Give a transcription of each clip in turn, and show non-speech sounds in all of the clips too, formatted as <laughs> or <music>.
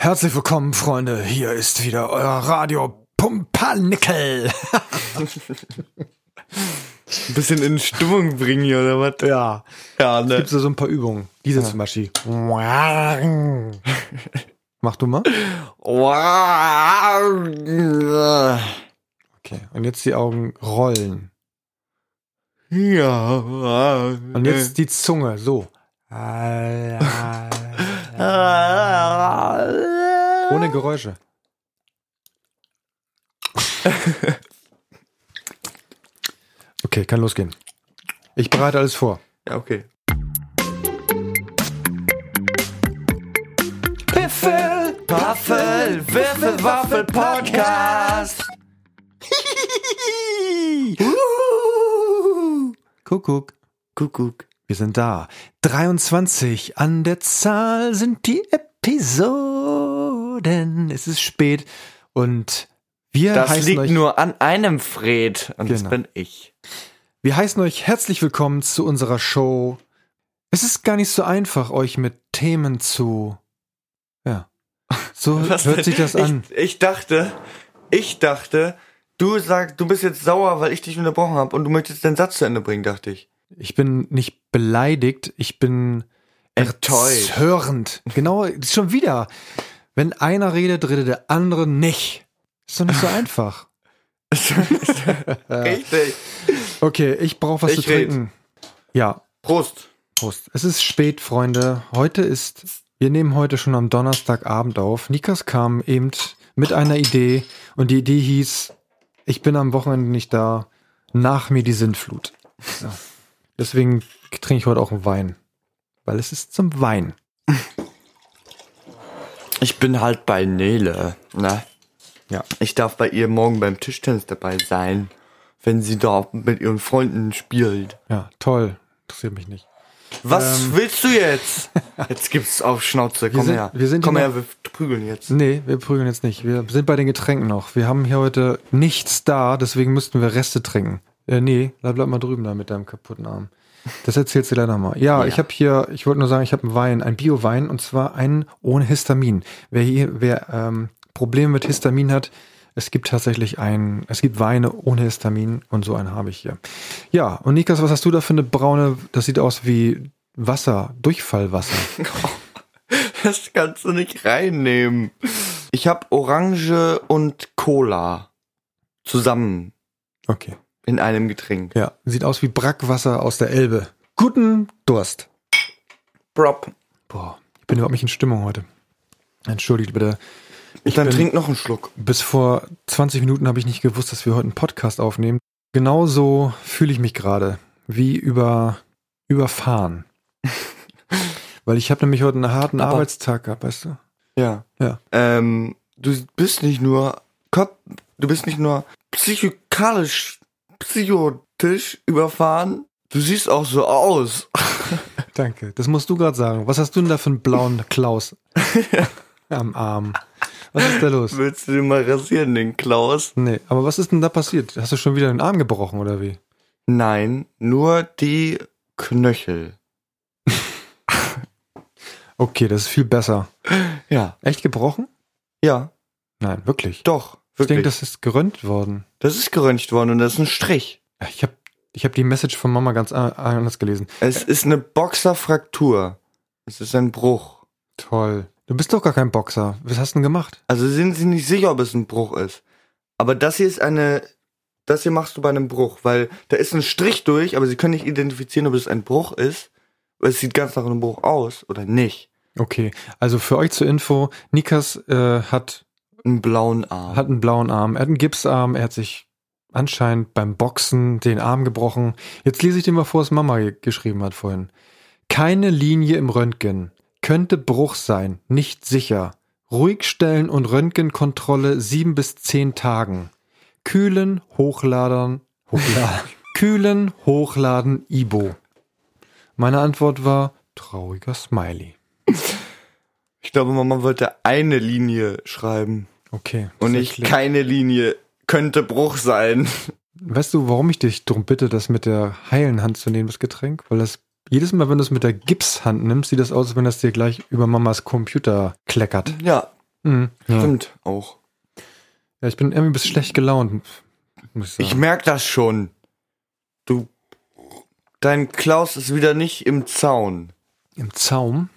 Herzlich willkommen, Freunde. Hier ist wieder euer Radio Pumpernickel. Ein bisschen in Stimmung bringen hier, oder was? ja. Ja, Es ne? gibt so ein paar Übungen. Diese zum Beispiel. Mach du mal. Okay. Und jetzt die Augen rollen. Ja. Und jetzt die Zunge. So. <laughs> Ohne Geräusche. <laughs> Okay, kann losgehen. Ich bereite alles vor. Ja, okay. Piffel, Waffel, Würfel, Waffel, Podcast. <laughs> Kuckuck. Kuckuck. Wir sind da. 23 an der Zahl sind die Episoden. Es ist spät und wir Das heißen liegt euch, nur an einem Fred. Und das Genau. bin ich. wir heißen euch herzlich willkommen zu unserer Show. Es ist gar nicht so einfach, euch mit Themen zu, ja, so <laughs> Was hört denn? sich das an. Ich, ich dachte, ich dachte, du sagst, du bist jetzt sauer, weil ich dich unterbrochen habe und du möchtest deinen Satz zu Ende bringen, dachte ich. Ich bin nicht beleidigt, ich bin Enttäuscht. erzürnt. Genau, das schon wieder. Wenn einer redet, redet der andere nicht. Ist doch nicht so <laughs> einfach. <laughs> Richtig. Okay, ich brauche was Ich zu red. trinken. Ja, Prost. Prost. Es ist spät, Freunde. Heute ist, wir nehmen heute schon am Donnerstagabend auf. Nikas kam eben mit einer Idee und die Idee hieß, ich bin am Wochenende nicht da, nach mir die Sintflut. Ja. Deswegen trinke ich heute auch einen Wein. Weil es ist zum Wein. <laughs> Ich bin halt bei Nele, ne? Ja. Ich darf bei ihr morgen beim Tischtennis dabei sein, wenn sie da mit ihren Freunden spielt. Ja, toll. Interessiert mich nicht. Was willst du jetzt? <laughs> Jetzt gibt's auf Schnauze. Komm sind- her. wir sind Komm her, wir prügeln jetzt. Nee, wir prügeln jetzt nicht. Wir sind bei den Getränken noch. Wir haben hier heute nichts da, deswegen müssten wir Reste trinken. Äh, nee, bleib, bleib mal drüben da mit deinem kaputten Arm. Das erzählst du leider mal. Ja, Ja. ich habe hier, ich wollte nur sagen, ich habe einen Wein, einen Bio-Wein und zwar einen ohne Histamin. Wer hier, wer ähm, Probleme mit Histamin hat, es gibt tatsächlich einen, es gibt Weine ohne Histamin und so einen habe ich hier. Ja, und Nikas, was hast du da für eine braune, das sieht aus wie Wasser, Durchfallwasser. <laughs> Das kannst du nicht reinnehmen. Ich habe Orange und Cola zusammen Okay. In einem Getränk. Ja, sieht aus wie Brackwasser aus der Elbe. Guten Durst. Prop. Boah, ich bin überhaupt nicht in Stimmung heute. Entschuldigt bitte. Ich dann bin- trink noch einen Schluck. Bis vor 20 Minuten habe ich nicht gewusst, dass wir heute einen Podcast aufnehmen. Genauso fühle ich mich gerade. Wie über, überfahren. <laughs> Weil ich habe nämlich heute einen harten Aber- Arbeitstag gehabt, weißt du? Ja. Ja. Ähm, du bist nicht nur du bist nicht nur psychikalisch, psychotisch überfahren, du siehst auch so aus. <laughs> Danke. Das musst du gerade sagen. Was hast du denn da für einen blauen Klaus <laughs> am Arm? Was ist da los? Willst du den mal rasieren, den Klaus? Nee, aber was ist denn da passiert? Hast du schon wieder den Arm gebrochen oder wie? Nein, nur die Knöchel. <laughs> Okay, das ist viel besser. Ja. Echt gebrochen? Ja, Nein, wirklich. doch. Ich Wirklich. denke, das ist gerönt worden. das ist geröntgt worden und das ist ein Strich. Ich habe ich hab die Message von Mama ganz a- anders gelesen. Es ist eine Boxerfraktur. Es ist ein Bruch. Toll. Du bist doch gar kein Boxer. Was hast du denn gemacht? Also sind sie nicht sicher, ob es ein Bruch ist. Aber das hier ist eine, das hier machst du bei einem Bruch, weil da ist ein Strich durch, aber sie können nicht identifizieren, ob es ein Bruch ist. Es sieht ganz nach einem Bruch aus oder nicht. Okay, also für euch zur Info, Nikas äh, hat, Einen blauen Arm. hat einen blauen Arm, er hat einen Gipsarm, er hat sich anscheinend beim Boxen den Arm gebrochen. Jetzt lese ich dir mal vor, was Mama ge- geschrieben hat vorhin. Keine Linie im Röntgen. Könnte Bruch sein, nicht sicher. Ruhig stellen und Röntgenkontrolle sieben bis zehn Tagen. Kühlen, hochladen, hochladen. <laughs> Kühlen, hochladen, Ibo. Meine Antwort war trauriger Smiley. <laughs> ich glaube, Mama wollte eine Linie schreiben Okay. und nicht keine Linie. Könnte Bruch sein. Weißt du, warum ich dich darum bitte, das mit der heilen Hand zu nehmen, das Getränk? Weil das jedes Mal, wenn du es mit der Gipshand nimmst, sieht das aus, als wenn das dir gleich über Mamas Computer kleckert. Ja, Mhm. Ja. Stimmt auch. ja, ich bin irgendwie ein bisschen schlecht gelaunt. Ich Ich sagen. merk das schon. Du, dein Klaus ist wieder nicht im Zaun. Im Zaum.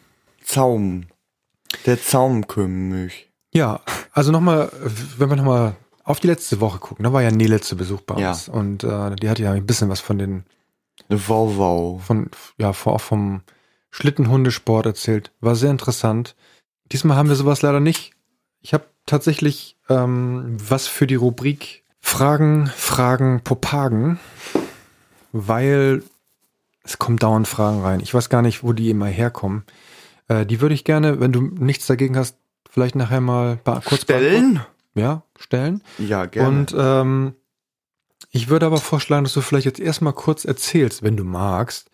Zaum. Der Zaumkönig. Ja, also nochmal, wenn wir nochmal auf die letzte Woche gucken, da war ja Nele zu Besuch bei Ja. uns. Und äh, die hat ja ein bisschen was von den, Eine Wauwau. von, ja, vor- auch vom Schlittenhundesport erzählt. War sehr interessant. Diesmal haben wir sowas leider nicht. Ich habe tatsächlich ähm, was für die Rubrik Fragen, Fragen, Popagen, weil es kommen dauernd Fragen rein. Ich weiß gar nicht, wo die immer herkommen. Äh, die würde ich gerne, wenn du nichts dagegen hast, vielleicht nachher mal kurz beantworten. Stellen? Ja, stellen. Ja, gerne. Und ähm, ich würde aber vorschlagen, dass du vielleicht jetzt erstmal kurz erzählst, wenn du magst,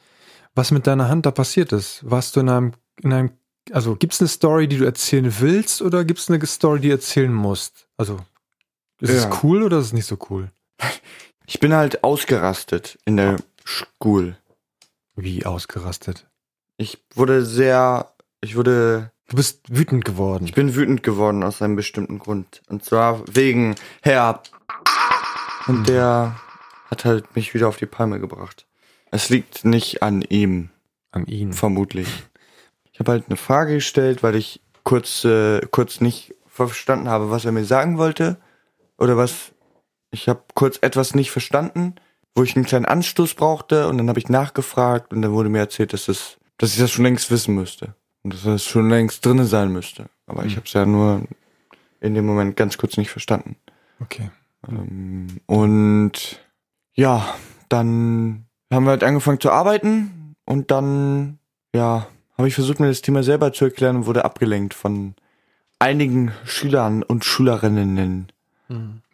was mit deiner Hand da passiert ist. Warst du in einem, in einem, also gibt es eine Story, die du erzählen willst oder gibt es eine Story, die du erzählen musst? Also ist Ja. es cool oder ist es nicht so cool? <laughs> ich bin halt ausgerastet in der School. Wie ausgerastet. Ich wurde sehr, ich wurde, Du bist wütend geworden. ich bin wütend geworden aus einem bestimmten Grund. Und zwar wegen Herr. Und der hat halt mich wieder auf die Palme gebracht. Es liegt nicht an ihm, an ihn. vermutlich. Ich habe halt eine Frage gestellt, weil ich kurz, äh, kurz nicht verstanden habe, was er mir sagen wollte. Oder was. Ich habe kurz etwas nicht verstanden, wo ich einen kleinen Anstoß brauchte und dann habe ich nachgefragt und dann wurde mir erzählt, dass es, dass ich das schon längst wissen müsste. Und dass das schon längst drinne sein müsste. Aber ich Hm. habe es ja nur in dem Moment ganz kurz nicht verstanden. Okay. Ähm, und ja, dann haben wir halt angefangen zu arbeiten und dann, ja, habe ich versucht, mir das Thema selber zu erklären und wurde abgelenkt von einigen Schülern und Schülerinnen.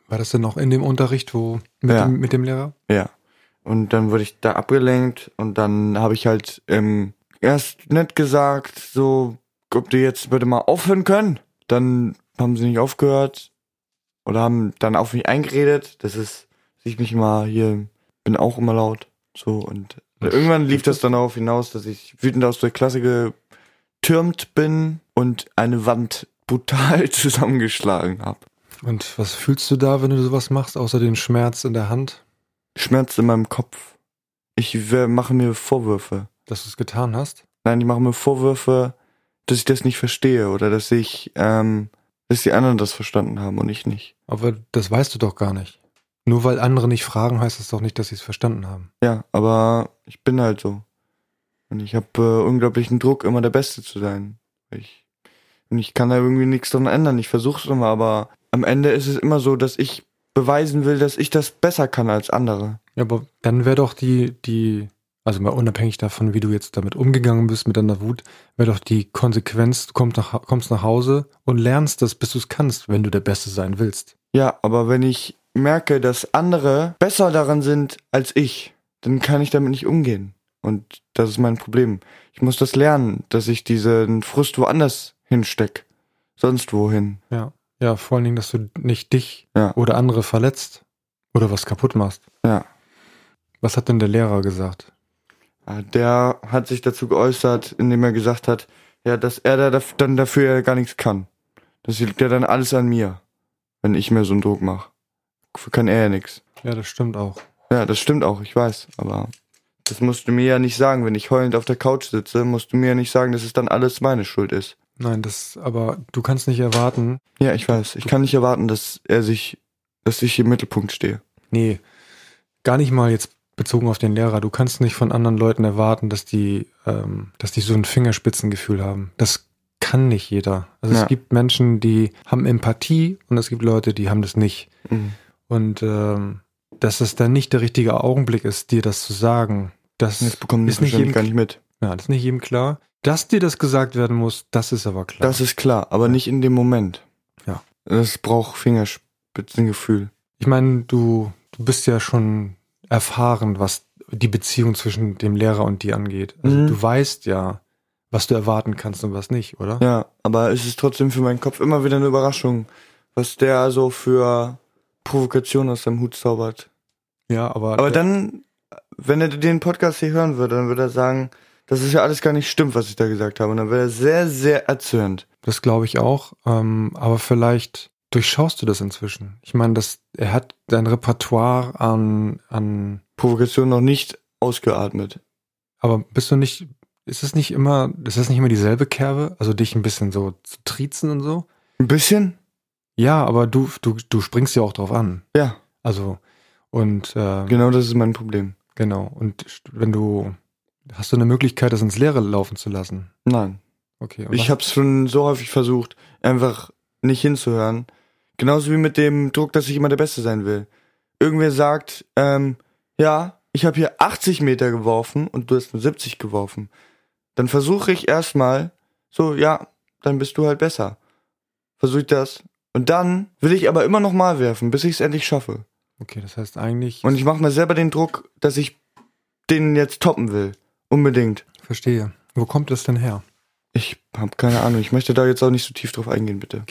War das denn noch in dem Unterricht, wo mit, Ja. dem, mit dem Lehrer? Ja. Und dann wurde ich da abgelenkt und dann habe ich halt ähm, erst nett gesagt, so, ob die jetzt bitte mal aufhören können. Dann haben sie nicht aufgehört oder haben dann auf mich eingeredet. Das ist, dass ich mich mal hier, bin auch immer laut. So und Was irgendwann lief das dann darauf hinaus, dass ich wütend aus der Klasse getürmt bin und eine Wand brutal <laughs> zusammengeschlagen habe. Und was fühlst du da, wenn du sowas machst, außer den Schmerz in der Hand, Schmerz in meinem Kopf. Ich mache mir Vorwürfe. Dass du es getan hast? Nein, die machen mir Vorwürfe, dass ich das nicht verstehe oder dass ich, ähm, dass die anderen das verstanden haben und ich nicht. Aber das weißt du doch gar nicht. Nur weil andere nicht fragen, heißt das doch nicht, dass sie es verstanden haben. Ja, aber ich bin halt so. Und ich habe äh, unglaublichen Druck, immer der Beste zu sein. Ich, und ich kann da irgendwie nichts dran ändern. Ich versuche es immer, aber am Ende ist es immer so, dass ich beweisen will, dass ich das besser kann als andere. Ja, aber dann wäre doch die, die, also mal unabhängig davon, wie du jetzt damit umgegangen bist mit deiner Wut, wäre doch die Konsequenz, du kommst nach, kommst nach Hause und lernst das, bis du es kannst, wenn du der Beste sein willst. Ja, aber wenn ich merke, dass andere besser daran sind als ich, dann kann ich damit nicht umgehen. Und das ist mein Problem. Ich muss das lernen, dass ich diesen Frust woanders hinsteck. Sonst wohin. Ja. Ja, vor allen Dingen, dass du nicht dich Ja. oder andere verletzt oder was kaputt machst. Ja. Was hat denn der Lehrer gesagt? Ja, Der hat sich dazu geäußert, indem er gesagt hat, ja, dass er da dann dafür ja gar nichts kann. Das liegt ja dann alles an mir, wenn ich mir so einen Druck mache. Kann er ja nichts. Ja, das stimmt auch. Ja, das stimmt auch, ich weiß, aber das musst du mir ja nicht sagen, wenn ich heulend auf der Couch sitze, musst du mir ja nicht sagen, dass es dann alles meine Schuld ist. Nein, das, aber du kannst nicht erwarten, Ja, ich weiß. Ich kann nicht erwarten, dass er sich, dass ich im Mittelpunkt stehe. Nee, gar nicht mal jetzt bezogen auf den Lehrer. Du kannst nicht von anderen Leuten erwarten, dass die, ähm, dass die so ein Fingerspitzengefühl haben. Das kann nicht jeder. Also Ja. es gibt Menschen, die haben Empathie und es gibt Leute, die haben das nicht. Mhm. Und ähm, dass es dann nicht der richtige Augenblick ist, dir das zu sagen, das Das bekommen ist nicht jedem, gar nicht mit. ja, das ist nicht jedem klar. Dass dir das gesagt werden muss, das ist aber klar. Das ist klar, aber nicht in dem Moment. Ja. Das braucht Fingerspitzengefühl. Ich meine, du, du bist ja schon erfahren, was die Beziehung zwischen dem Lehrer und dir angeht. Also Mhm. du weißt ja, was du erwarten kannst und was nicht, oder? Ja, aber es ist trotzdem für meinen Kopf immer wieder eine Überraschung, was der so für Provokation aus seinem Hut zaubert. Ja, aber, Aber dann, wenn er den Podcast hier hören würde, dann würde er sagen, dass es ja alles gar nicht stimmt, was ich da gesagt habe. Und dann wäre er sehr, sehr erzürnt. Das glaube ich auch. Ähm, aber vielleicht durchschaust du das inzwischen. Ich meine, das, er hat dein Repertoire an, an. Provokation noch nicht ausgeatmet. Aber bist du nicht, ist es nicht immer, ist das nicht immer dieselbe Kerbe? Also dich ein bisschen so zu triezen und so? Ein bisschen? Ja, aber du, du, du springst ja auch drauf an. Ja. Also, und äh, Genau das ist mein Problem. genau. Und wenn du hast du eine Möglichkeit, das ins Leere laufen zu lassen? Nein. Okay. Ich habe es schon so häufig versucht, einfach nicht hinzuhören. Genauso wie mit dem Druck, dass ich immer der Beste sein will. Irgendwer sagt, ähm, ja, ich habe hier 80 Meter geworfen und du hast nur 70 geworfen. Dann versuche ich erstmal, so, ja, dann bist du halt besser. Versuche ich das. Und dann will ich aber immer noch mal werfen, bis ich es endlich schaffe. Okay, das heißt eigentlich. Und ich mache mir selber den Druck, dass ich den jetzt toppen will. Unbedingt. verstehe. Wo kommt das denn her? Ich habe keine Ahnung. Ich möchte da jetzt auch nicht so tief drauf eingehen, bitte.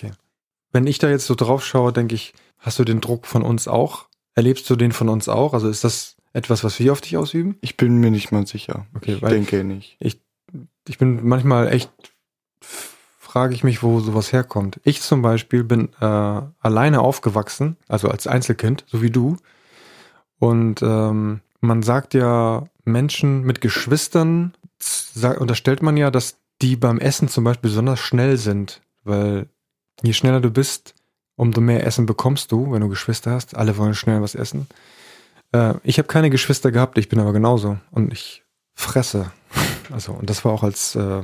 Wenn ich da jetzt so drauf schaue, denke ich, hast du den Druck von uns auch? Erlebst du den von uns auch? Also ist das etwas, was wir auf dich ausüben? Ich bin mir nicht mal sicher. Okay, ich denke nicht. Ich bin manchmal echt, frage ich mich, wo sowas herkommt. Ich zum Beispiel bin äh, alleine aufgewachsen, also als Einzelkind, so wie du. Und ähm, man sagt ja, Menschen mit Geschwistern, unterstellt man ja, dass die beim Essen zum Beispiel besonders schnell sind, weil je schneller du bist, umso mehr Essen bekommst du, wenn du Geschwister hast. Alle wollen schnell was essen. Äh, ich habe keine Geschwister gehabt, ich bin aber genauso und ich fresse. <laughs> Also und das war auch als äh,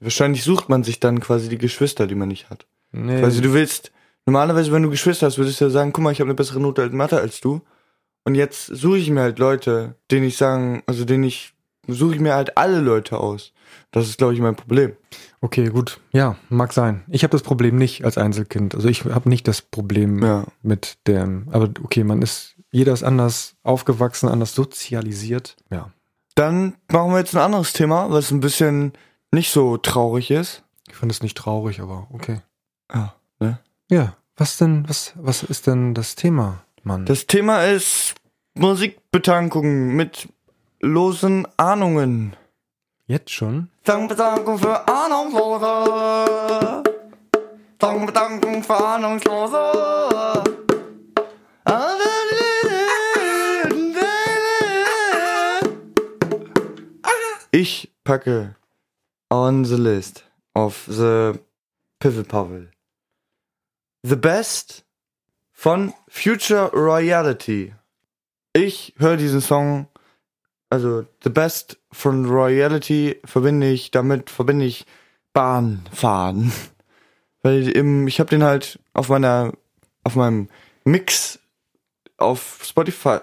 Wahrscheinlich sucht man sich dann quasi die Geschwister, die man nicht hat. nee, Also du willst, normalerweise, wenn du Geschwister hast, würdest du ja sagen, guck mal, ich habe eine bessere Note in Mathe als du. Und jetzt suche ich mir halt Leute, denen ich sagen, also denen ich, suche ich mir halt alle Leute aus. Das ist, glaube ich, mein Problem. okay, gut, ja, mag sein. Ich habe das Problem nicht als Einzelkind. Also ich habe nicht das Problem Ja. mit dem. Aber okay, man ist jeder ist anders aufgewachsen, anders sozialisiert. Ja, Dann machen wir jetzt ein anderes Thema, was ein bisschen nicht so traurig ist. ich finde es nicht traurig, aber okay. Ah, ne? Ja, was denn? Was was ist denn das Thema, Mann? Das Thema ist Musikbetankung mit losen Ahnungen. Jetzt schon? Dankbedankung für Ahnungslose. Dankbedankung für Ahnungslose. Ich packe on the list of the Piffle Puzzle. The Best von Future Royalty. Ich höre diesen Song also The Best von Royalty verbinde ich, damit verbinde ich Bahnfahren. <laughs> Weil im, ich habe den halt auf meiner, auf meinem Mix auf Spotify,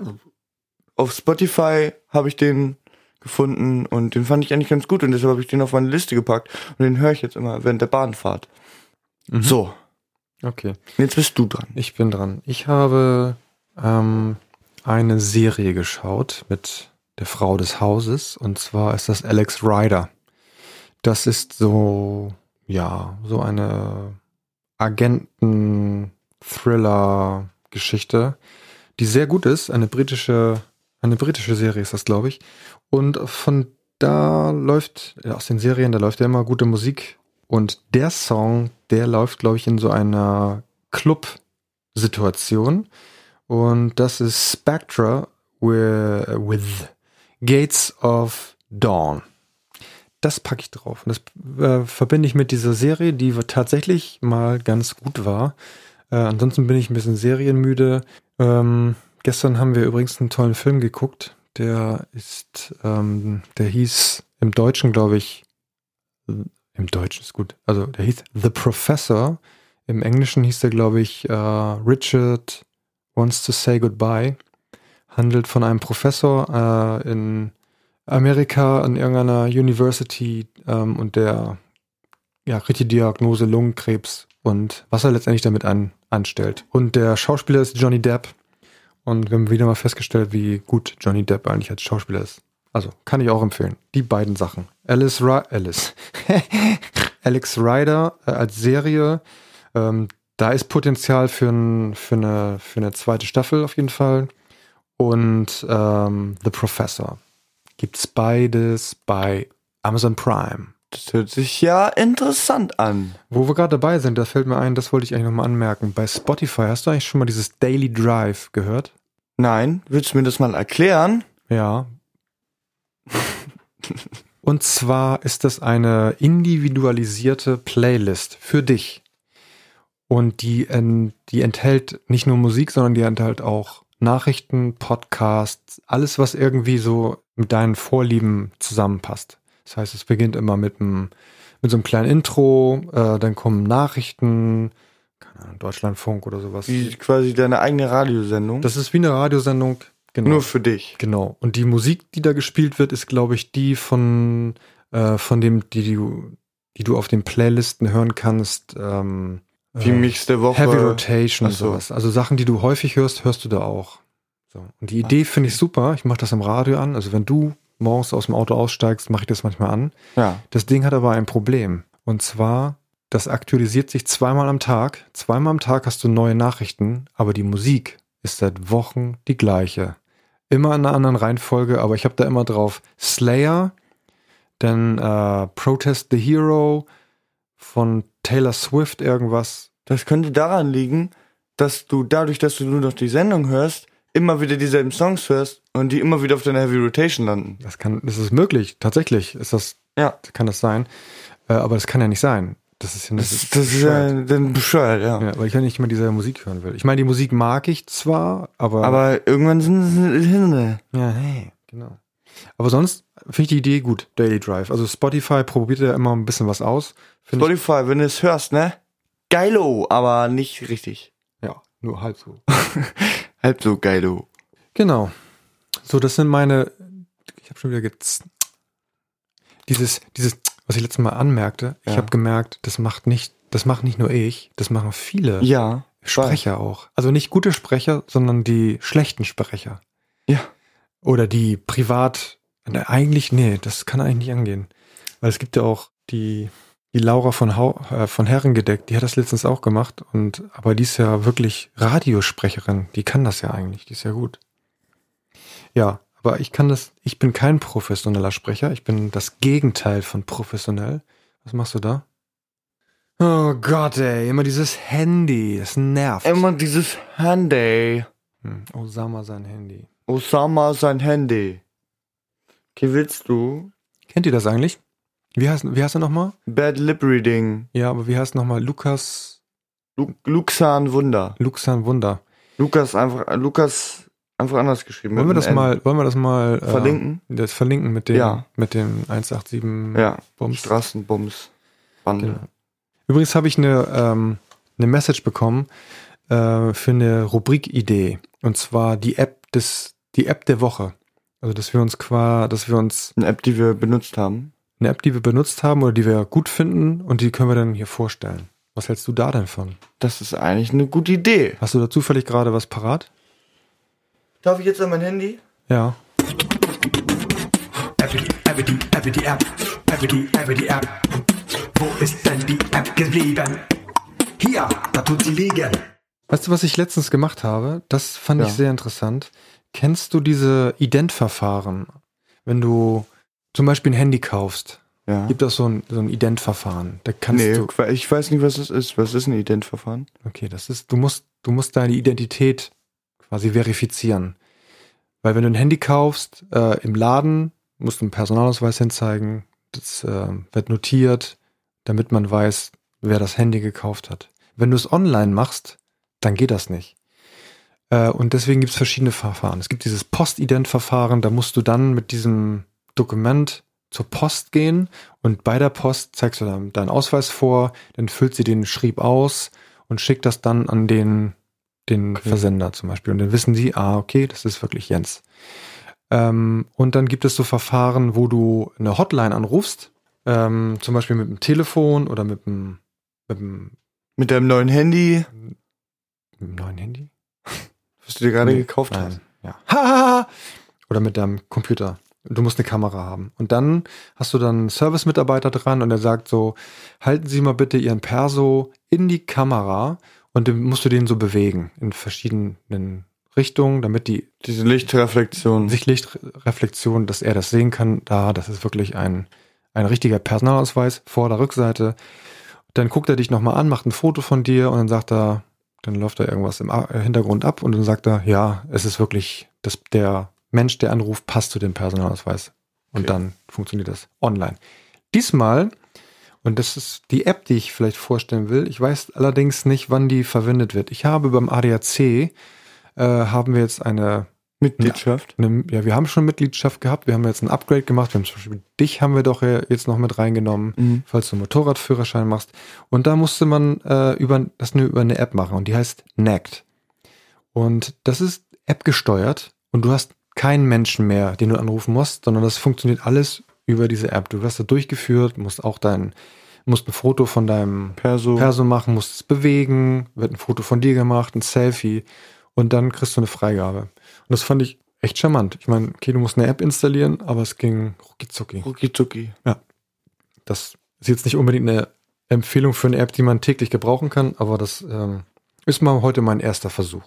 auf Spotify habe ich den gefunden und den fand ich eigentlich ganz gut und deshalb habe ich den auf meine Liste gepackt und den höre ich jetzt immer während der Bahnfahrt. Mhm. So, Okay. jetzt bist du dran. Ich bin dran. Ich habe ähm, eine Serie geschaut mit der Frau des Hauses und zwar ist das Alex Rider. Das ist so, ja, so eine Agenten-Thriller-Geschichte, die sehr gut ist. Eine britische, eine britische Serie ist das, glaube ich. Und von da läuft, aus den Serien, da läuft ja immer gute Musik. Und der Song, der läuft, glaube ich, in so einer Club-Situation. Und das ist Spectra with, with Gates of Dawn. Das packe ich drauf. Und das äh, verbinde ich mit dieser Serie, die tatsächlich mal ganz gut war. Äh, ansonsten bin ich ein bisschen serienmüde. Ähm, gestern haben wir übrigens einen tollen Film geguckt. Der ist, ähm, der hieß im Deutschen, glaube ich, im Deutschen ist gut. Also der hieß The Professor. Im Englischen hieß der, glaube ich, äh, Richard Wants to Say Goodbye. Handelt von einem Professor äh, in Amerika an irgendeiner University ähm, und der ja, die Diagnose Lungenkrebs und was er letztendlich damit an, anstellt. Und der Schauspieler ist Johnny Depp. Und wir haben wieder mal festgestellt, wie gut Johnny Depp eigentlich als Schauspieler ist. Also kann ich auch empfehlen. Die beiden Sachen. Alice, Ri Alice. <laughs> Alex Rider äh, als Serie. Ähm, da ist Potenzial für, ein, für, eine, für eine zweite Staffel auf jeden Fall. Und ähm, The Professor. Gibt's beides bei Amazon Prime. Das hört sich ja interessant an. Wo wir gerade dabei sind, da fällt mir ein, das wollte ich eigentlich nochmal anmerken. Bei Spotify hast du eigentlich schon mal dieses Daily Drive gehört? Nein, willst du mir das mal erklären? Ja. <laughs> Und zwar ist das eine individualisierte Playlist für dich. Und die, die enthält nicht nur Musik, sondern die enthält auch Nachrichten, Podcasts, alles, was irgendwie so mit deinen Vorlieben zusammenpasst. Das heißt, es beginnt immer mit einem, mit so einem kleinen Intro, äh, dann kommen Nachrichten, keine Ahnung, Deutschlandfunk oder sowas. Wie quasi deine eigene Radiosendung. Das ist wie eine Radiosendung. Genau. Nur für dich. Genau. Und die Musik, die da gespielt wird, ist, glaube ich, die von, äh, von dem, die du, die du auf den Playlisten hören kannst. Ähm, Wie äh, Mix der Woche. Heavy Rotation so. sowas. Also Sachen, die du häufig hörst, hörst du da auch. So. Und die Idee finde ich super. Ich mache das im Radio an. Also wenn du morgens aus dem Auto aussteigst, mache ich das manchmal an. Ja. Das Ding hat aber ein Problem. Und zwar, das aktualisiert sich zweimal am Tag. Zweimal am Tag hast du neue Nachrichten, aber die Musik ist seit Wochen die gleiche. Immer in einer anderen Reihenfolge, aber ich habe da immer drauf Slayer, dann äh, Protest the Hero von Taylor Swift irgendwas. Das könnte daran liegen, dass du dadurch, dass du nur noch die Sendung hörst, immer wieder dieselben Songs hörst und die immer wieder auf deiner Heavy Rotation landen. Das kann, das ist möglich. Tatsächlich ist das, Ja. kann das sein. Äh, aber das kann ja nicht sein. Das ist ja Das, ist- das ist ja dann bescheuert, ja. Ja, weil ich ja nicht immer dieselbe Musik hören will. Ich meine, die Musik mag ich zwar, aber. Aber irgendwann sind es Hinde. ja, hey, genau. Aber sonst finde ich die Idee gut, Daily Drive. Also Spotify probiert ja immer ein bisschen was aus. Finde ich, Spotify, wenn du es hörst, ne? Geilo, aber nicht richtig. ja, nur halb so. <laughs> Halb so geilo. Genau. So, das sind meine. Ich habe schon wieder gez dieses, dieses, was ich letztes Mal anmerkte. Ich Ja. habe gemerkt, das macht nicht, das macht nicht nur ich, das machen viele Ja. Sprecher auch. Also nicht gute Sprecher, sondern die schlechten Sprecher. Ja. Oder die privat. Eigentlich, nee, das kann eigentlich nicht angehen. Weil es gibt ja auch die, die Laura von, Hau, äh, von Herrengedeck, die hat das letztens auch gemacht. Und, aber die ist ja wirklich Radiosprecherin. Die kann das ja eigentlich. Die ist ja gut. Ja, aber ich kann das, ich bin kein professioneller Sprecher. Ich bin das Gegenteil von professionell. Was machst du da? Oh Gott, ey, immer dieses Handy, das nervt. Immer dieses Handy. Hm, Osama sein Handy. Osama sein Handy. Okay, willst du? Kennt ihr das eigentlich? Wie heißt, wie heißt er nochmal? Bad Lip Reading. Ja, aber wie heißt nochmal? Lukas, Lu Luxan Wunder. Luxan Wunder. Lukas einfach, Lukas einfach anders geschrieben. Wollen wir das N. mal, wollen wir das mal äh, verlinken? Das verlinken mit dem, Ja. mit dem 187 Ja. Bums. Straßenbums. Bande. Genau. Übrigens habe ich eine, ähm, eine Message bekommen äh, für eine Rubrikidee. Und zwar die App des, die App der Woche. Also dass wir uns qua, dass wir uns Eine App, die wir benutzt haben. eine App, die wir benutzt haben oder die wir gut finden und die können wir dann hier vorstellen. Was hältst du da denn von? Das ist eigentlich eine gute Idee. Hast du da zufällig gerade was parat? Darf ich jetzt an mein Handy? Ja. App. App. Wo ist denn die App geblieben? Hier, da tut sie liegen. Weißt du, was ich letztens gemacht habe? Das fand ich Ja. sehr interessant. Kennst du diese Identverfahren? Wenn du zum Beispiel ein Handy kaufst, Ja. gibt es so ein, so ein Identverfahren. Da kannst Nee, du. ich weiß nicht, was das ist. Was ist ein Identverfahren? Okay, das ist, du musst, du musst deine Identität quasi verifizieren. Weil wenn du ein Handy kaufst, äh, im Laden, musst du einen Personalausweis hinzeigen, das äh, wird notiert, damit man weiß, wer das Handy gekauft hat. Wenn du es online machst, dann geht das nicht. Äh, und deswegen gibt es verschiedene Verfahren. Es gibt dieses Postident-Verfahren, da musst du dann mit diesem Dokument zur Post gehen und bei der Post zeigst du dann deinen Ausweis vor, dann füllt sie den Schrieb aus und schickt das dann an den, den Okay. Versender zum Beispiel. Und dann wissen die, ah, okay, das ist wirklich Jens. Ähm, und dann gibt es so Verfahren, wo du eine Hotline anrufst, ähm, zum Beispiel mit dem Telefon oder mit dem, mit dem, Mit deinem neuen Handy, mit dem neuen Handy. Was du dir gerade Nee, gekauft nein, hast. Ja. Ha. Oder mit deinem Computer. Du musst eine Kamera haben. Und dann hast du dann einen Service-Mitarbeiter dran und der sagt so, halten Sie mal bitte Ihren Perso in die Kamera und dann musst du den so bewegen in verschiedenen Richtungen, damit die Diese Lichtreflexion. Sichtlichtreflexion, dass er das sehen kann, da, das ist wirklich ein, ein richtiger Personalausweis, vor der Rückseite. Dann guckt er dich nochmal an, macht ein Foto von dir und dann sagt er, dann läuft da irgendwas im äh, Hintergrund ab und dann sagt er, ja, es ist wirklich, das, der Mensch, der anruft, passt zu dem Personalausweis. Und Okay. dann funktioniert das online. Diesmal, und das ist die App, die ich vielleicht vorstellen will, ich weiß allerdings nicht, wann die verwendet wird. Ich habe beim ADAC, äh, haben wir jetzt eine Mitgliedschaft. eine, ja, wir haben schon Mitgliedschaft gehabt, wir haben jetzt ein Upgrade gemacht, wir haben zum Beispiel dich haben wir doch jetzt noch mit reingenommen, Mhm. falls du einen Motorradführerschein machst. Und da musste man äh, über, das nur über eine App machen und die heißt Nackt. Und das ist App gesteuert und du hast keinen Menschen mehr, den du anrufen musst, sondern das funktioniert alles über diese App. Du wirst da durchgeführt, musst auch dein, musst ein Foto von deinem Perso. Perso machen, musst es bewegen, wird ein Foto von dir gemacht, ein Selfie und dann kriegst du eine Freigabe. Und das fand ich echt charmant. Ich meine, okay, du musst eine App installieren, aber es ging rucki zucki. Rucki zucki. Das ist jetzt nicht unbedingt eine Empfehlung für eine App, die man täglich gebrauchen kann, aber das ähm, ist mal heute mein erster Versuch.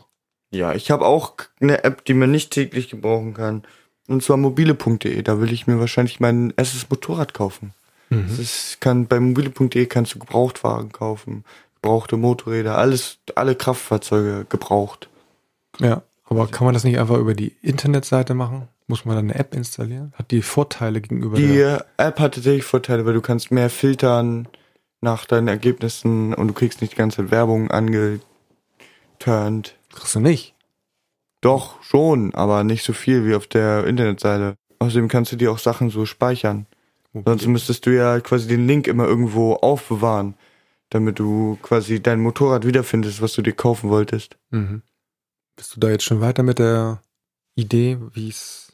Ja, ich habe auch eine App, die man nicht täglich gebrauchen kann. Und zwar mobile.de. Da will ich mir wahrscheinlich mein erstes Motorrad kaufen. Das ist, kann, bei mobile.de kannst du Gebrauchtwagen kaufen, gebrauchte Motorräder, alles, alle Kraftfahrzeuge gebraucht. Ja, aber kann man das nicht einfach über die Internetseite machen? Muss man dann eine App installieren? Hat die Vorteile gegenüber Die der App hat tatsächlich Vorteile, weil du kannst mehr filtern nach deinen Ergebnissen und du kriegst nicht die ganze Zeit Werbung angeturnt. kriegst du nicht? Doch, schon, aber nicht so viel wie auf der Internetseite. Außerdem kannst du dir auch Sachen so speichern. Sonst müsstest du ja quasi den Link immer irgendwo aufbewahren, damit du quasi dein Motorrad wiederfindest, was du dir kaufen wolltest. Mhm. Bist du da jetzt schon weiter mit der Idee, wie es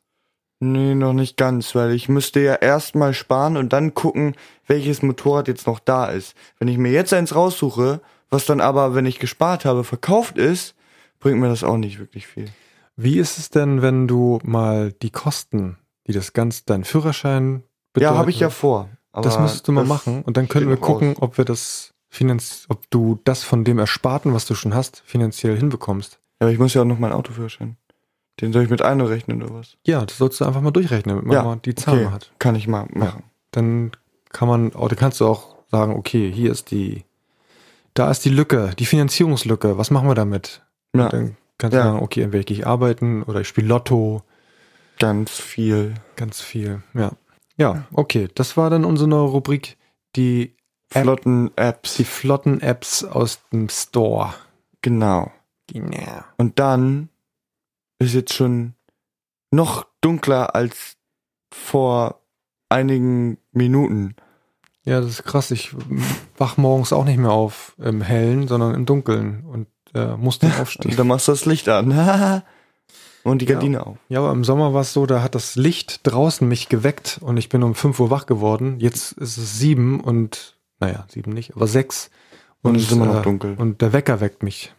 Nee, noch nicht ganz, weil ich müsste ja erstmal sparen und dann gucken, welches Motorrad jetzt noch da ist. Wenn ich mir jetzt eins raussuche, was dann aber, wenn ich gespart habe, verkauft ist, bringt mir das auch nicht wirklich viel. Wie ist es denn, wenn du mal die Kosten, die das Ganze, dein Führerschein bedeuten, ja, habe ich ja vor. Das müsstest du mal machen und dann können wir gucken, ob wir das finanz, ob du das von dem Ersparten, was du schon hast, finanziell hinbekommst. Ja, aber ich muss ja auch noch meinen Autoführerschein. Den soll ich mit einrechnen oder was? Ja, das sollst du einfach mal durchrechnen, damit man Ja, mal die Zahlen okay. hat. Kann ich mal machen. Dann kann man, oder kannst du auch sagen, okay, hier ist die, da ist die Lücke, die Finanzierungslücke, was machen wir damit? Ja, Dann kannst Ja. du sagen, okay, entweder gehe ich arbeiten oder ich spiele Lotto, ganz viel. ganz viel, ja. Ja, okay, das war dann unsere neue Rubrik, die App- Flotten Apps. Die flotten Apps aus dem Store. Genau. Genau. Und dann ist jetzt schon noch dunkler als vor einigen Minuten. Ja, das ist krass. Ich wach morgens auch nicht mehr auf im Hellen, sondern im Dunkeln und äh, muss dann <laughs> Und aufstehen. dann machst du das Licht an. <laughs> Und die Gardine auf. Ja, aber im Sommer war es so, da hat das Licht draußen mich geweckt und ich bin um 5 Uhr wach geworden. Jetzt ist es sieben und, naja, sieben nicht, aber sechs. Und es ist immer noch äh, dunkel. Und der Wecker weckt mich.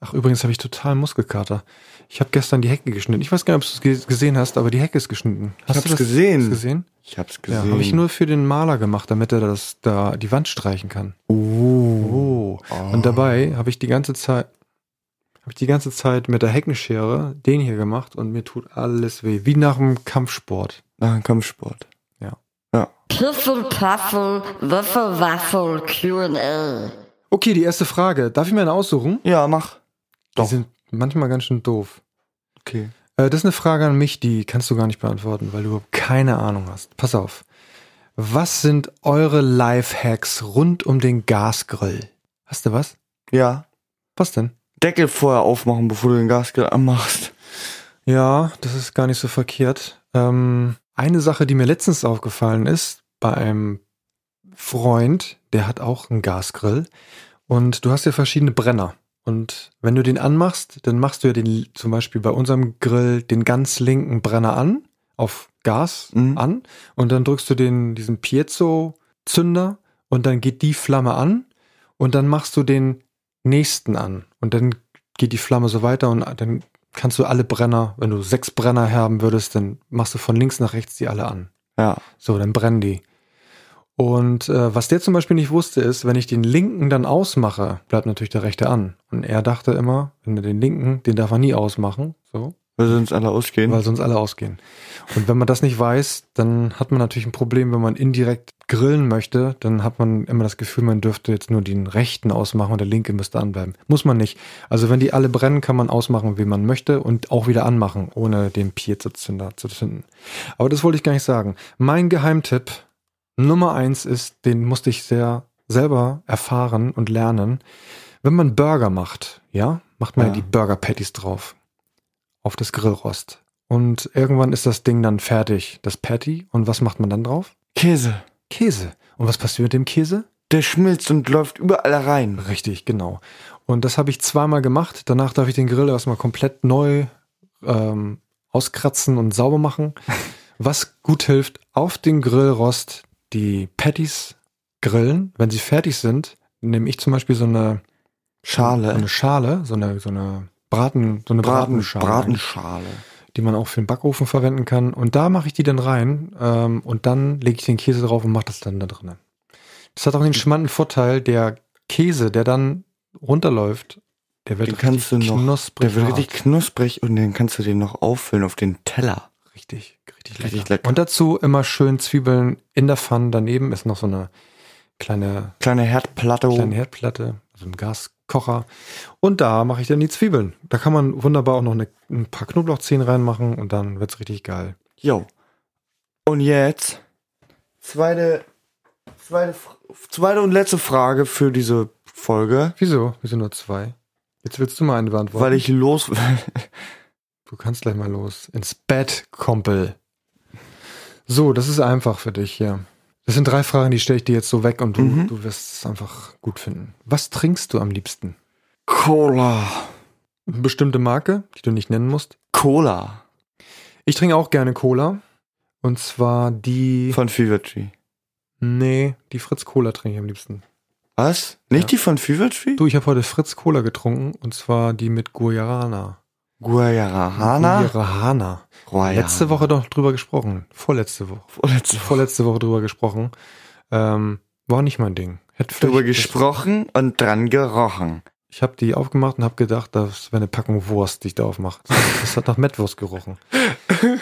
Ach, übrigens habe ich total Muskelkater. Ich habe gestern die Hecke geschnitten. Ich weiß gar nicht, ob du es gesehen hast, aber die Hecke ist geschnitten. Hast hab's du das gesehen. gesehen? Ich hab's Ja, gesehen. habe ich nur für den Maler gemacht, damit er das da die Wand streichen kann. Oh. Oh. Und dabei habe ich die ganze Zeit habe ich die ganze Zeit mit der Heckenschere den hier gemacht und mir tut alles weh, wie nach dem Kampfsport. Nach dem Kampfsport. Piffel, Paffel, Wiffel, Waffel, Q&A. Okay, die erste Frage. Darf ich mir eine aussuchen? Ja, mach. Die Doch. sind manchmal ganz schön doof. Okay. Äh, das ist eine Frage an mich, die kannst du gar nicht beantworten, weil du überhaupt keine Ahnung hast. Pass auf. Was sind eure Lifehacks rund um den Gasgrill? Hast du was? Ja. Was denn? Deckel vorher aufmachen, bevor du den Gasgrill anmachst. Ja, das ist gar nicht so verkehrt. Ähm, eine Sache, die mir letztens aufgefallen ist, bei einem Freund, der hat auch einen Gasgrill und du hast ja verschiedene Brenner. Und wenn du den anmachst, dann machst du ja den, zum Beispiel bei unserem Grill, den ganz linken Brenner an, auf Gas Mhm. an, und dann drückst du den, diesen Piezo-Zünder und dann geht die Flamme an und dann machst du den nächsten an und dann geht die Flamme so weiter und dann kannst du alle Brenner, wenn du sechs Brenner haben würdest, dann machst du von links nach rechts die alle an. Ja. So, dann brennen die. Und äh, was der zum Beispiel nicht wusste, ist, wenn ich den linken dann ausmache, bleibt natürlich der rechte an. Und er dachte immer, wenn er den linken, den darf er nie ausmachen. So. Weil sonst alle ausgehen. weil sonst alle ausgehen. Und wenn man das nicht weiß, dann hat man natürlich ein Problem, wenn man indirekt grillen möchte, dann hat man immer das Gefühl, man dürfte jetzt nur den rechten ausmachen und der linke müsste anbleiben. Muss man nicht. Also wenn die alle brennen, kann man ausmachen, wie man möchte und auch wieder anmachen, ohne den Piezo-Zünder zu zünden. Aber das wollte ich gar nicht sagen. Mein Geheimtipp Nummer eins ist, den musste ich sehr selber erfahren und lernen. Wenn man Burger macht, ja, macht man Ja. die Burger Patties drauf. Auf das Grillrost. Und irgendwann ist das Ding dann fertig, das Patty. Und was macht man dann drauf? Käse. Käse. Und was passiert mit dem Käse? Der schmilzt und läuft überall rein. Richtig, genau. Und das habe ich zweimal gemacht. Danach darf ich den Grill erstmal komplett neu ähm, auskratzen und sauber machen. <laughs> Was gut hilft, auf den Grillrost die Patties grillen. Wenn sie fertig sind, nehme ich zum Beispiel so eine Schale. eine Schale, so eine, so eine Braten, so eine Braten, Bratenschale, Bratenschale. die man auch für den Backofen verwenden kann. Und da mache ich die dann rein ähm, und dann lege ich den Käse drauf und mache das dann da drinnen. Das hat auch den schmanden Vorteil, der Käse, der dann runterläuft, der wird Den kannst du richtig noch, knusprig. der wird hart. richtig knusprig und den kannst du den noch auffüllen auf den Teller. richtig, richtig, Richtig lecker. lecker. Und dazu immer schön Zwiebeln in der Pfanne. Daneben ist noch so eine kleine, Kleine Herdplatte. kleine Herdplatte, also ein Gaskocher. Und da mache ich dann die Zwiebeln. Da kann man wunderbar auch noch eine, ein paar Knoblauchzehen reinmachen und dann wird's richtig geil. Jo. Und jetzt zweite, zweite, zweite und letzte Frage für diese Folge, Wieso? Wieso nur zwei? Jetzt willst du mal eine beantworten. weil ich los will. Du kannst gleich mal los. Ins Bett, Kumpel. So, das ist einfach für dich, ja. Das sind drei Fragen, die stelle ich dir jetzt so weg und du, Mhm. du wirst es einfach gut finden. Was trinkst du am liebsten? Cola. Eine bestimmte Marke, die du nicht nennen musst? Cola. Ich trinke auch gerne Cola. Und zwar die. Von Fever Tree. nee, die Fritz Cola trinke ich am liebsten. Was? Nicht Ja. die von Fever Tree? Du, ich habe heute Fritz Cola getrunken und zwar die mit Guayana. Guayarahana? Guayana. Letzte Woche doch drüber gesprochen. Vorletzte Woche. Vorletzte Woche. Vorletzte Woche drüber gesprochen. Ähm, war nicht mein Ding. Hätte Drüber gesprochen und dran gerochen. Ich habe die aufgemacht und habe gedacht, das wäre eine Packung Wurst, die ich da aufmache. Das hat nach Mettwurst gerochen. <laughs>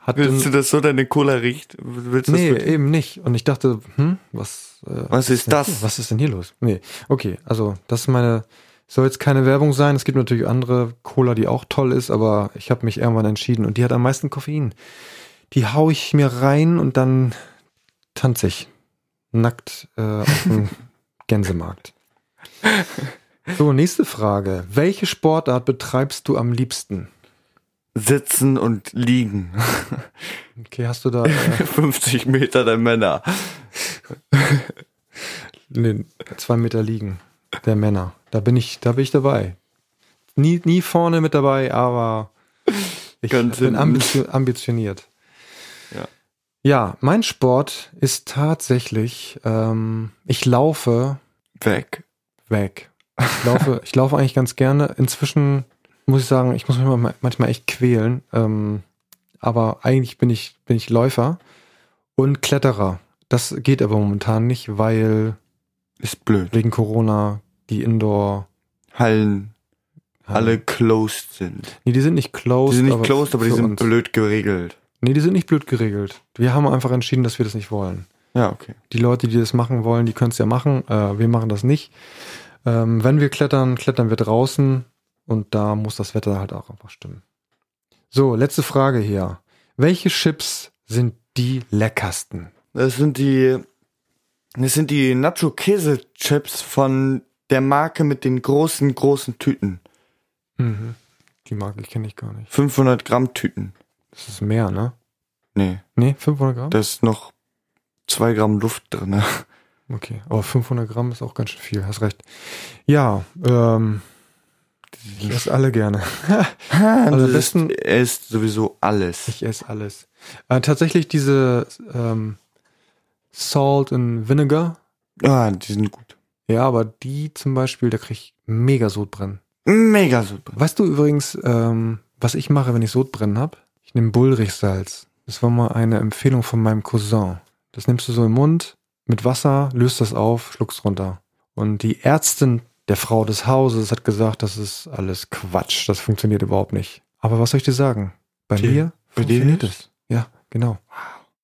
Hat Willst du, dass so deine Cola riecht? Willst nee, eben nicht. Und ich dachte, hm, was, äh, Was ist das? Hier? Was ist denn hier los? Nee, okay, also das ist meine, soll jetzt keine Werbung sein. Es gibt natürlich andere Cola, die auch toll ist, aber ich habe mich irgendwann entschieden und die hat am meisten Koffein. Die hau ich mir rein und dann tanze ich nackt äh, auf dem <laughs> Gänsemarkt. So, nächste Frage. Welche Sportart betreibst du am liebsten? Sitzen und liegen. <laughs> Okay, hast du da äh, <laughs> 50 Meter der Männer. nee, zwei Meter liegen der Männer? Da bin ich, da bin ich dabei. Nie, nie vorne mit dabei, aber ich Ganz bin ambitioniert. Ja. Ja, mein Sport ist tatsächlich, ähm, ich laufe Weg. weg. Ich laufe, ich laufe eigentlich ganz gerne. Inzwischen muss ich sagen, ich muss mich mal- manchmal echt quälen. Ähm, aber eigentlich bin ich, bin ich Läufer und Kletterer. Das geht aber momentan nicht, weil Ist blöd. wegen Corona die Indoor Hallen alle closed sind. Nee, die sind nicht closed. Die sind nicht closed, aber die sind uns. blöd geregelt. Nee, die sind nicht blöd geregelt. Wir haben einfach entschieden, dass wir das nicht wollen. Ja, okay. Die Leute, die das machen wollen, die können es ja machen. Äh, wir machen das nicht. Ähm, wenn wir klettern, klettern wir draußen und da muss das Wetter halt auch einfach stimmen. So, letzte Frage hier. Welche Chips sind die leckersten? Das sind die, das sind die Nacho Käse Chips von der Marke mit den großen, großen Tüten. Mhm. Die ich, kenne ich gar nicht. 500 Gramm Tüten. Das ist mehr, ne? Nee, Nee, 500 Gramm? da ist noch zwei Gramm Luft drin. <laughs> Okay, aber 500 Gramm ist auch ganz schön viel, hast recht. Ja, ähm, ich esse alle gerne. <laughs> <laughs> Also am besten- Er ist sowieso alles. Ich esse alles. Äh, tatsächlich diese ähm, Salt and Vinegar, Ah, die sind gut. ja, aber die zum Beispiel, da kriege ich mega Sodbrennen. Mega super. Weißt du übrigens, ähm, was ich mache, wenn ich Sodbrennen habe? Ich nehme Bullrichsalz. Das war mal eine Empfehlung von meinem Cousin. Das nimmst du so im Mund mit Wasser, löst das auf, schluckst runter. Und die Ärztin der Frau des Hauses hat gesagt, das ist alles Quatsch, das funktioniert überhaupt nicht. Aber was soll ich dir sagen? Bei Dir- mir bei dir funktioniert hilft's? es. Ja, genau.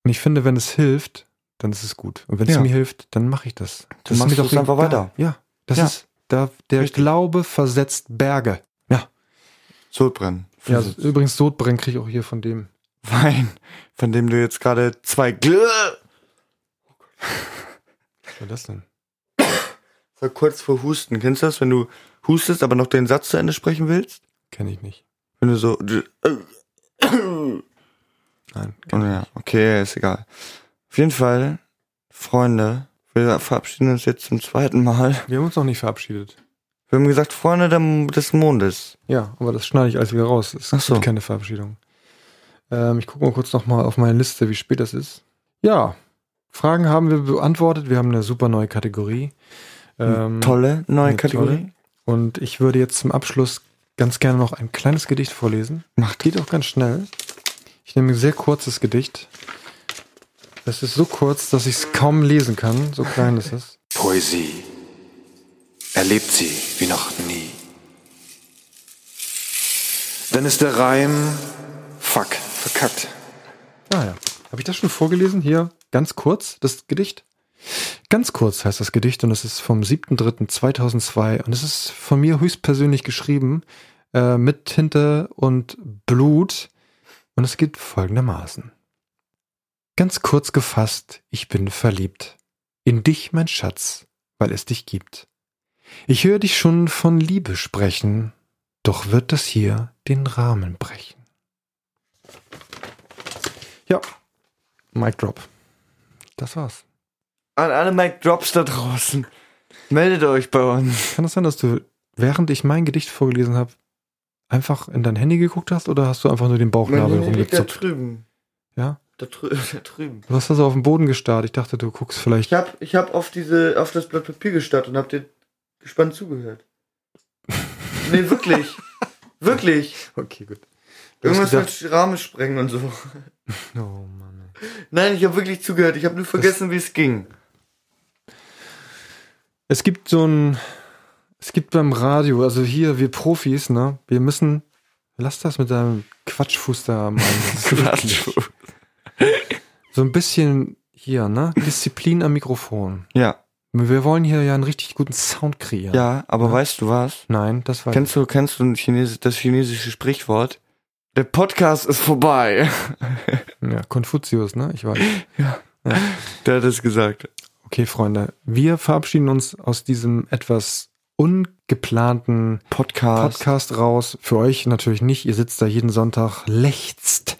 Und ich finde, wenn es hilft, dann ist es gut. Und wenn es Ja. mir hilft, dann mache ich das. das mir du es egal. einfach weiter. Ja, das Ja. ist, da, der Richtig. Glaube versetzt Berge. Ja. Sodbrennen. Ja, Physik. übrigens Sodbrennen kriege ich auch hier von dem. Wein, von dem du jetzt gerade zwei Gl Was war das denn? <coughs> war kurz vor Husten. Kennst du das, wenn du hustest, aber noch den Satz zu Ende sprechen willst? Kenne ich nicht. Wenn du so <coughs> Nein. Oh ja, okay, ist egal. Auf jeden Fall, Freunde, wir verabschieden uns jetzt zum zweiten Mal. Wir haben uns noch nicht verabschiedet. Wir haben gesagt, Freunde des Mondes. Ja, aber das schneide ich alles wieder raus. Es Ach so. gibt keine Verabschiedung. Ähm, ich gucke mal kurz nochmal auf meine Liste, wie spät das ist. Ja, Fragen haben wir beantwortet. Wir haben eine super neue Kategorie. Ähm, Tolle neue Kategorie. tolle. Und ich würde jetzt zum Abschluss ganz gerne noch ein kleines Gedicht vorlesen. Macht Geht auch ganz schnell. Ich nehme ein sehr kurzes Gedicht. Es ist so kurz, dass ich es kaum lesen kann. So klein ist es. Poesie. Erlebt sie wie noch nie. Denn ist der Reim, fuck, verkackt. Ah ja. Habe ich das schon vorgelesen? Hier ganz kurz, das Gedicht. Ganz kurz heißt das Gedicht und es ist vom 7.3.2002 und es ist von mir höchstpersönlich geschrieben äh, mit Tinte und Blut und es geht folgendermaßen. Ganz kurz gefasst, ich bin verliebt. In dich, mein Schatz, weil es dich gibt. Ich höre dich schon von Liebe sprechen, doch wird das hier den Rahmen brechen. Ja, Mic Drop. Das war's. An alle Mic Drops da draußen. Meldet euch bei uns. Kann das sein, dass du, während ich mein Gedicht vorgelesen habe, einfach in dein Handy geguckt hast oder hast du einfach nur den Bauchnabel Mein Handy liegt da rumgezupft? drüben. Ja? Da, drü <laughs> da drüben. Du hast also auf den Boden gestarrt. Ich dachte, du guckst vielleicht. Ich hab, ich hab auf diese, auf das Blatt Papier gestarrt und hab dir gespannt zugehört. <laughs> Nee, wirklich. wirklich. Okay, gut. Du Irgendwas gedacht, mit Rahmen sprengen und so. <laughs> oh Mann. Nein, ich habe wirklich zugehört. Ich habe nur vergessen, wie es ging. Es gibt so ein, es gibt beim Radio, also hier, wir Profis, ne, wir müssen, lass das mit deinem Quatschfuß da ist wirklich- So ein bisschen hier, ne, <laughs> Disziplin am Mikrofon. Ja, Wir wollen hier ja einen richtig guten Sound kreieren. ja, aber weißt du was? Nein, das war Kennst du, kennst du Chines das chinesische Sprichwort? Der Podcast ist vorbei. <laughs> ja, Konfuzius, ne? Ich weiß. <laughs> Der hat es gesagt. Okay, Freunde, wir verabschieden uns aus diesem etwas ungeplanten Podcast. Podcast raus. Für euch natürlich nicht. Ihr sitzt da jeden Sonntag, lechzt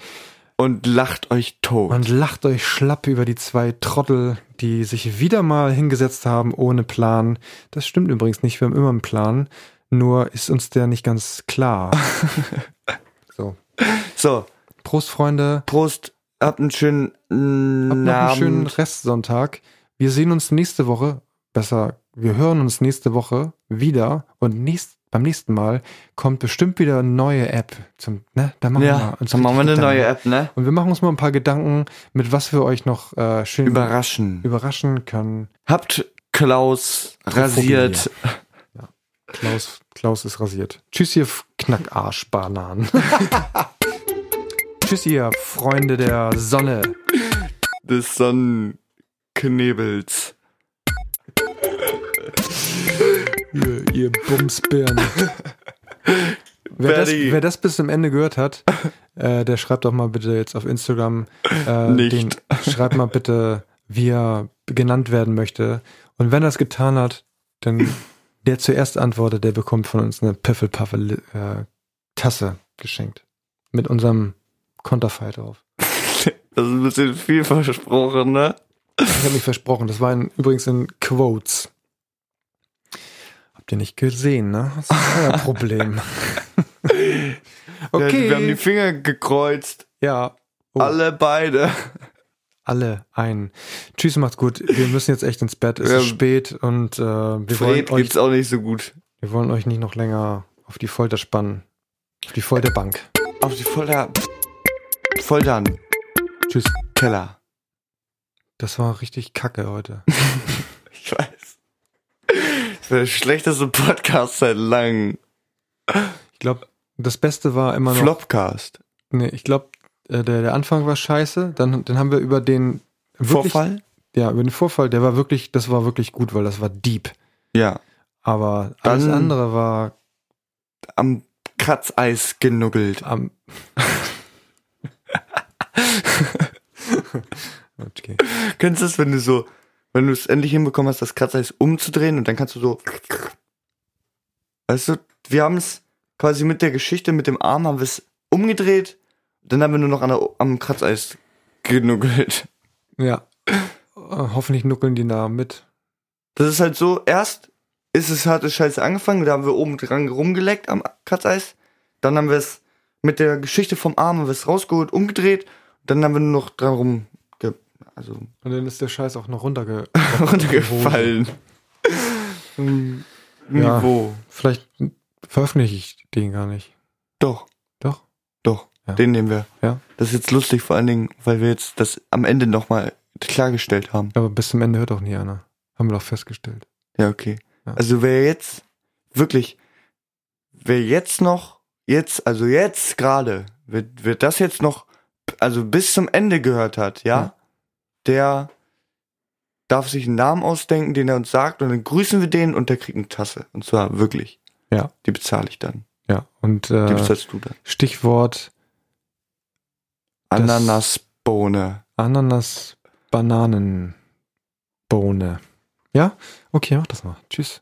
Und lacht euch tot. und lacht euch schlapp über die zwei Trottel, die sich wieder mal hingesetzt haben ohne Plan. Das stimmt übrigens nicht. Wir haben immer einen Plan. Nur ist uns der nicht ganz klar. <laughs> so. so, Prost, Freunde. Prost. Habt einen schönen Habt noch einen schönen Abend. Restsonntag. Wir sehen uns nächste Woche. Besser, wir hören uns nächste Woche wieder. Und nächst, beim nächsten Mal kommt bestimmt wieder eine neue App. Zum, ne? Da machen wir Ja, uns dann machen wir eine neue. App, ne? Und wir machen uns mal ein paar Gedanken, mit was wir euch noch äh, schön Überraschen. überraschen können. Habt Klaus rasiert. Klaus, Klaus ist rasiert. Tschüss, ihr Knackarsch-Bananen. <laughs> Tschüss, ihr Freunde der Sonne. des Sonnenknebels. Ihr, ihr Bumsbirnen. <laughs> Wer das, wer das bis zum Ende gehört hat, <laughs> äh, der schreibt doch mal bitte jetzt auf Instagram, äh, Nicht. Den, schreibt mal bitte, wie er genannt werden möchte. Und wenn er es getan hat, dann der zuerst antwortet, der bekommt von uns eine Piffelpaffe äh, Tasse geschenkt. Mit unserem Konterfei drauf. <laughs> Das ist ein bisschen viel versprochen, ne? Ich habe mich versprochen. Das war in, übrigens in Quotes. Habt ihr nicht gesehen, ne? Das ist euer <laughs> Problem. Ja, wir haben die okay. Finger gekreuzt. Ja. Oh, Alle beide. alle ein. Tschüss, macht's gut. Wir müssen jetzt echt ins Bett. Es Ja. ist spät und äh, wir, wollen Fred euch, gibt's auch nicht so gut. wir wollen euch nicht noch länger auf die Folter spannen. Auf die Folterbank. Auf die Folter. Foltern. Tschüss. Keller. Das war richtig kacke heute. <laughs> Ich weiß. Der schlechteste Podcast seit langem. Ich glaube, Das Beste war immer noch. Flopcast. Nee, ich glaube, der, der Anfang war scheiße. Dann, dann haben wir über den wirklich, Vorfall? Ja, über den Vorfall, der war wirklich, das war wirklich gut, weil das war deep. Ja. Aber alles Dann- andere war Am Kratzeis genuggelt. am. <laughs> okay. Kennst du das, wenn du so, wenn du es endlich hinbekommen hast, das Kratzeis umzudrehen und dann kannst du so. Weißt du, wir haben es quasi mit der Geschichte, mit dem Arm haben wir es umgedreht, dann haben wir nur noch an der, am Kratzeis genuggelt. Ja. Äh, Hoffentlich nuckeln die Namen mit. Das ist halt so, erst ist es harte Scheiße angefangen, da haben wir oben dran rumgeleckt am Kratzeis, dann haben wir es mit der Geschichte vom Arm haben wir es rausgeholt, umgedreht, dann haben wir nur noch dran rum, also Und dann ist der Scheiß auch noch runterge <laughs> runtergefallen. Ja. Niveau. Vielleicht veröffentliche ich den gar nicht. Doch, Doch? doch, Ja. den nehmen wir. Ja. Das ist jetzt lustig, vor allen Dingen, weil wir jetzt das am Ende nochmal klargestellt haben. Aber bis zum Ende hört auch nie einer. Haben wir doch festgestellt. Ja, okay. Ja. Also wer jetzt wirklich, wer jetzt noch, jetzt, also jetzt gerade, wer, wer das jetzt noch, also bis zum Ende gehört hat, Ja. Der darf sich einen Namen ausdenken, den er uns sagt, und dann grüßen wir den und der kriegt eine Tasse. Und zwar wirklich. Ja. Die bezahle ich dann. Ja. Und Die äh, bezahlst du dann. Stichwort Ananasbohne. Ananas, Bananen, Bohne. Ja? Okay, mach das mal. Tschüss.